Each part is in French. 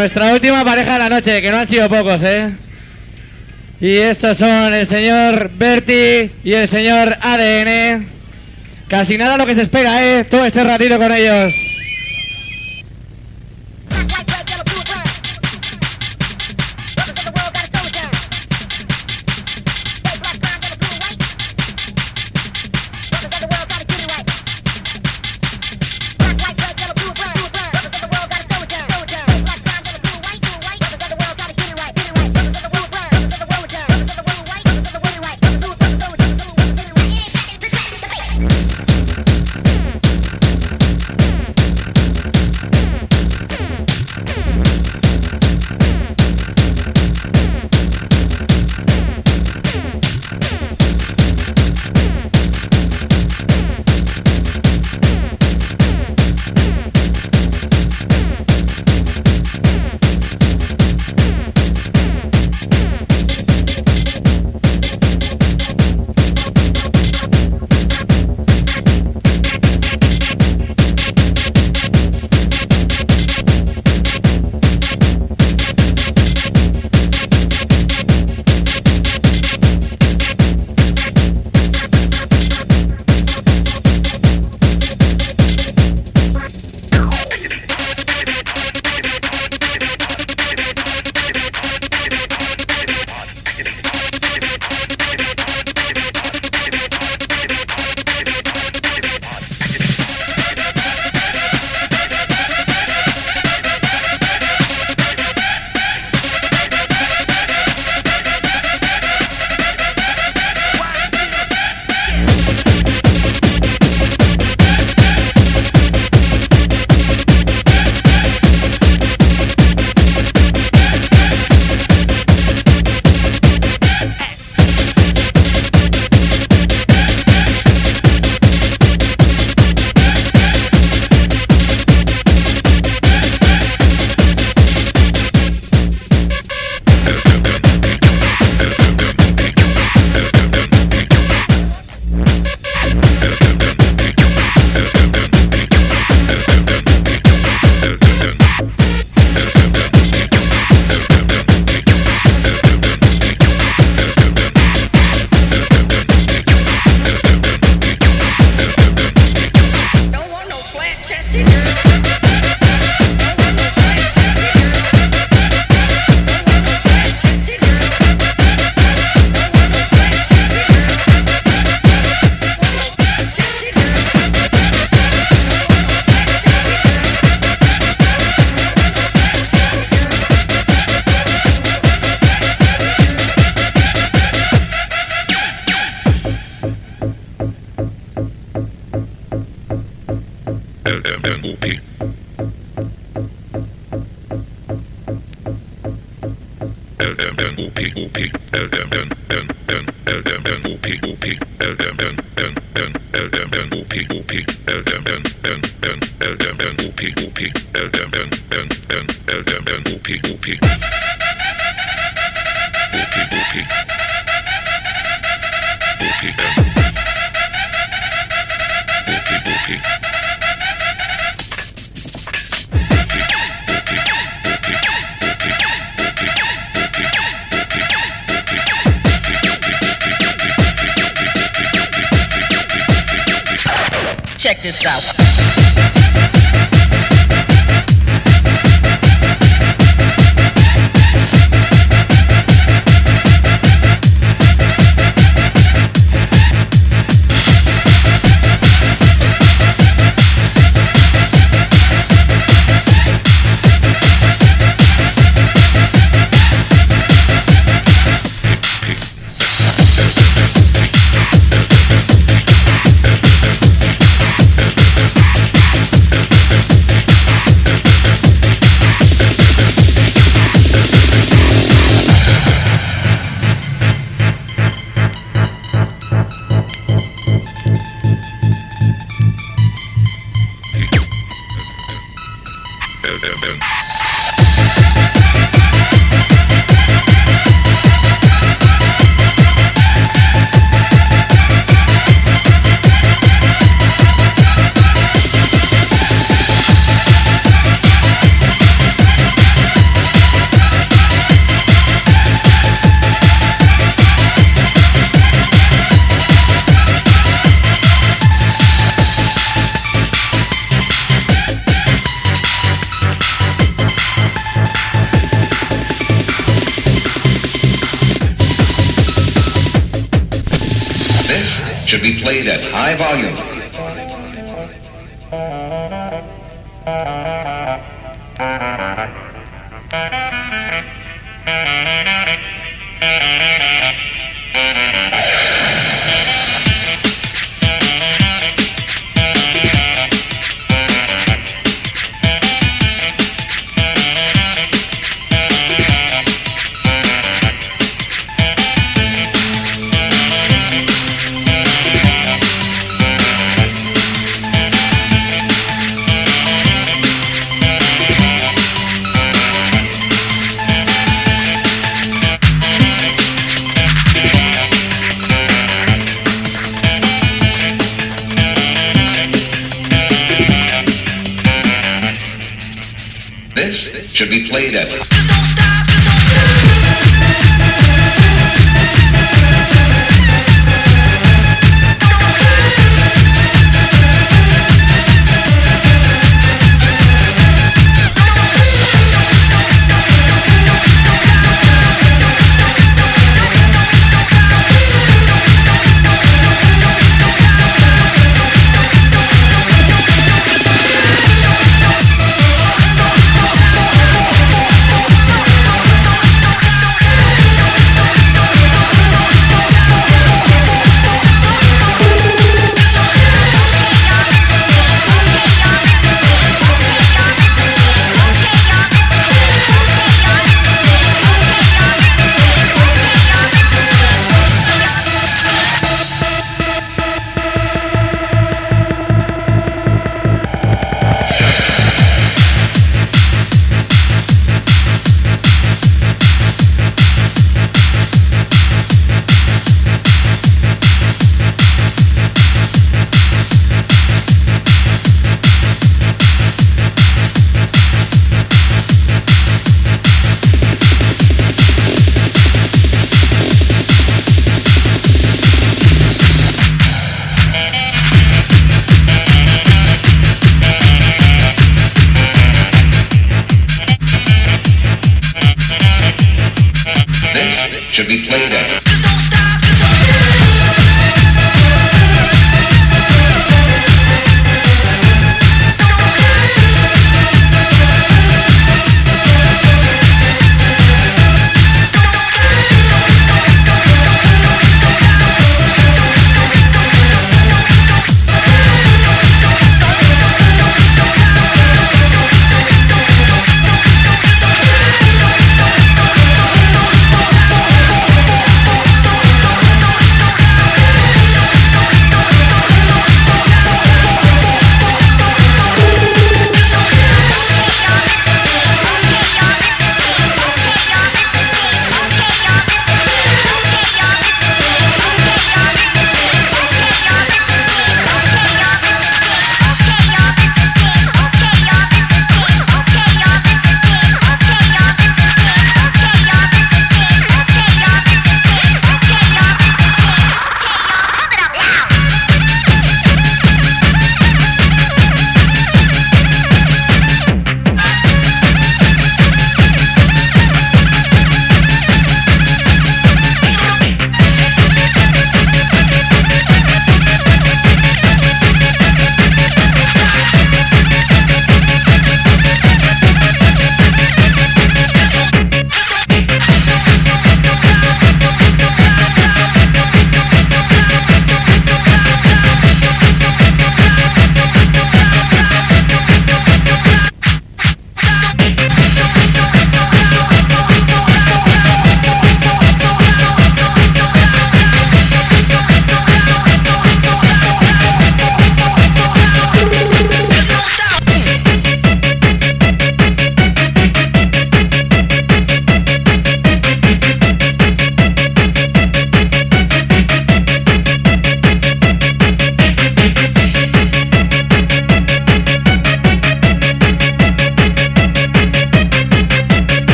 nuestra última pareja de la noche, que no han sido pocos, ¿eh? Y estos son el señor Berti y el señor ADN. Casi nada lo que se espera, ¿eh? Todo este ratito con ellos.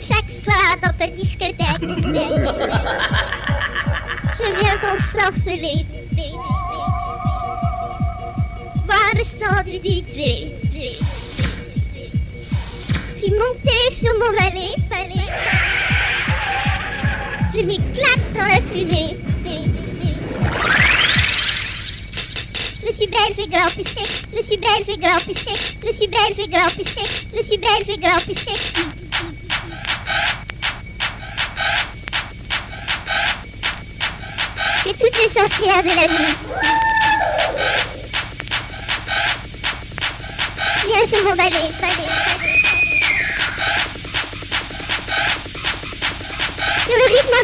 Chaque soir dans ta discothèque. Je viens t'ensorceler. Voir le son du DJ. Puis monter sur mon valet. Je m'éclate dans la fumée. Belle, fais grand. Je suis belle, fais grand. Je suis belle, fais grand. Je suis belle, fais grand toutes les sorcières de la nuit. Viens sur mon balai, balai. Sur le rythme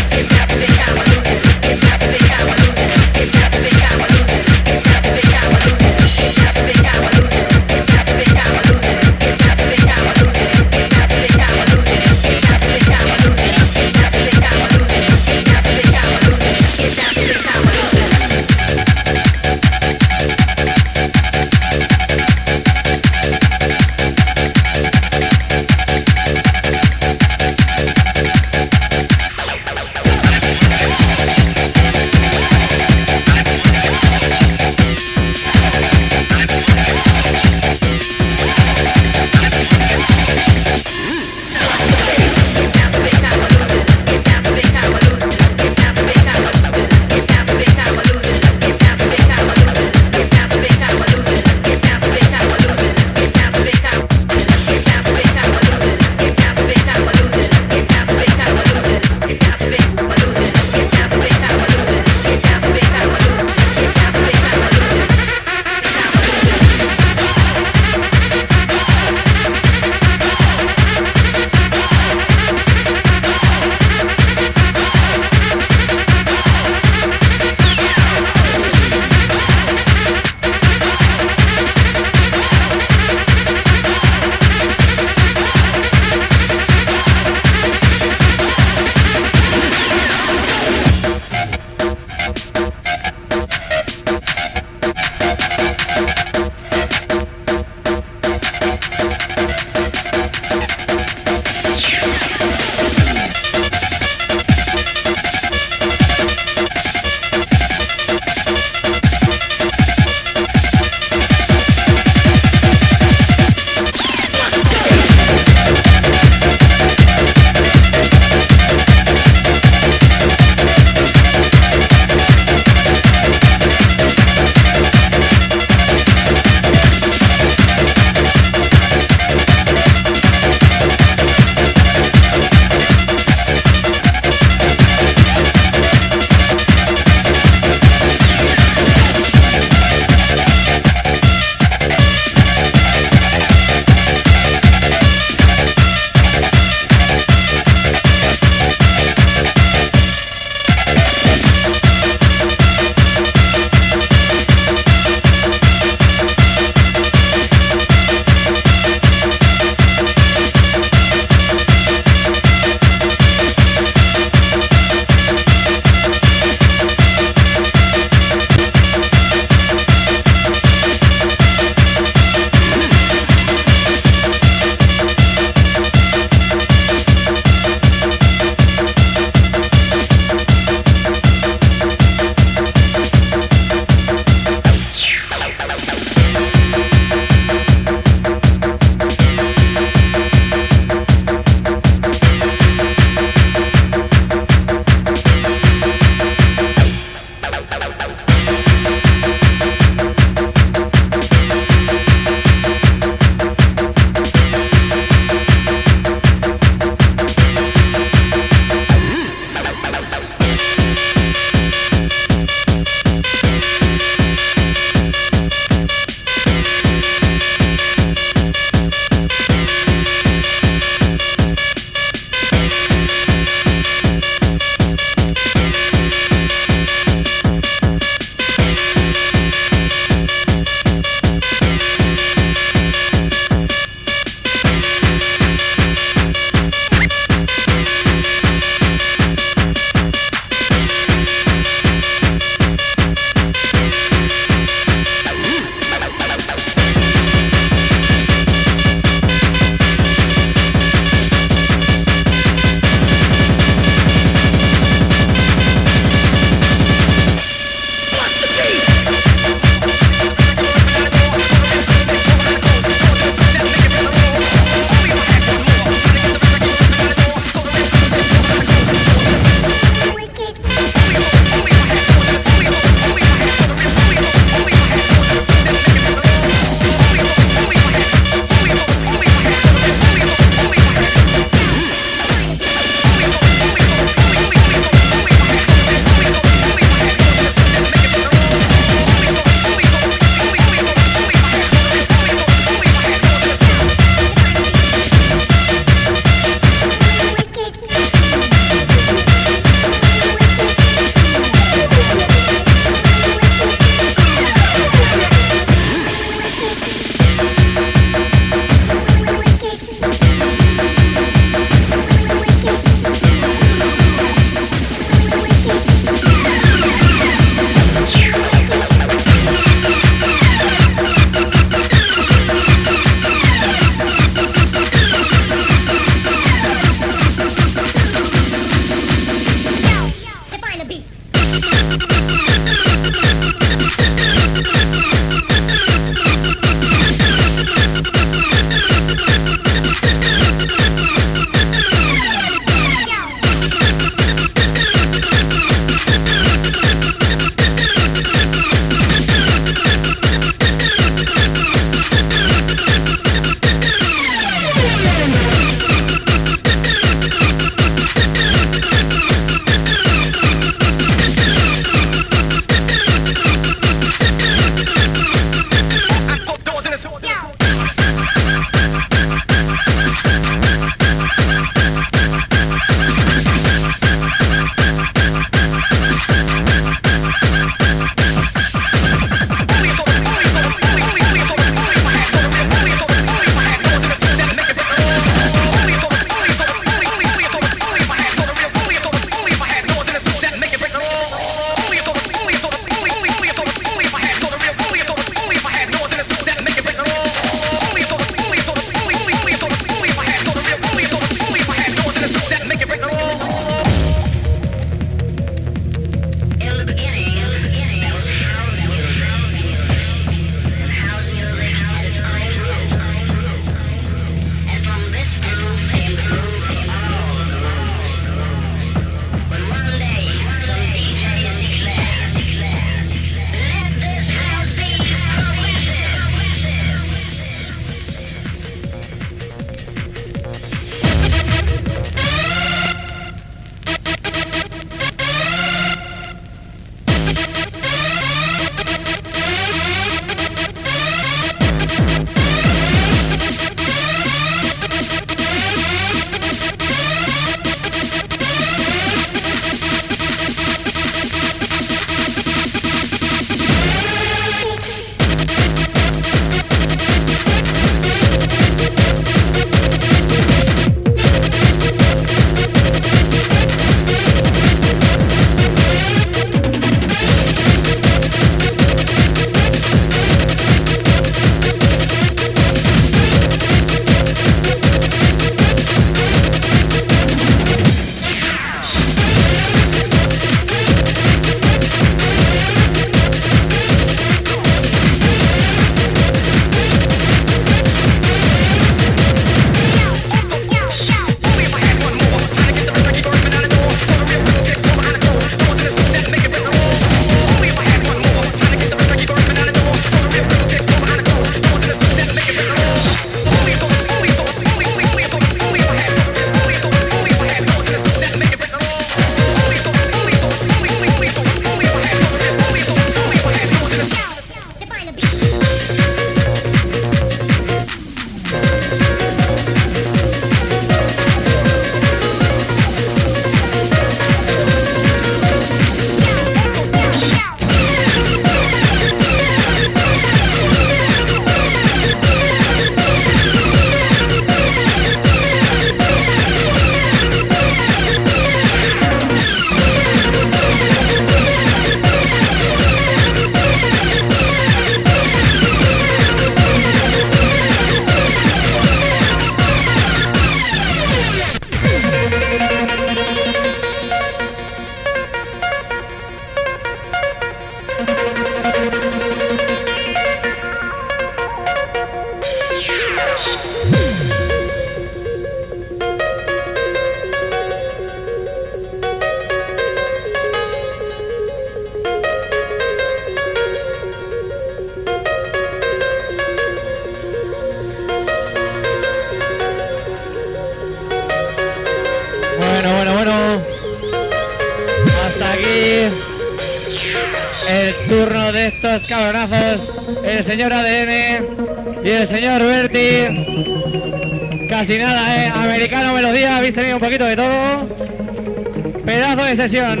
sensación.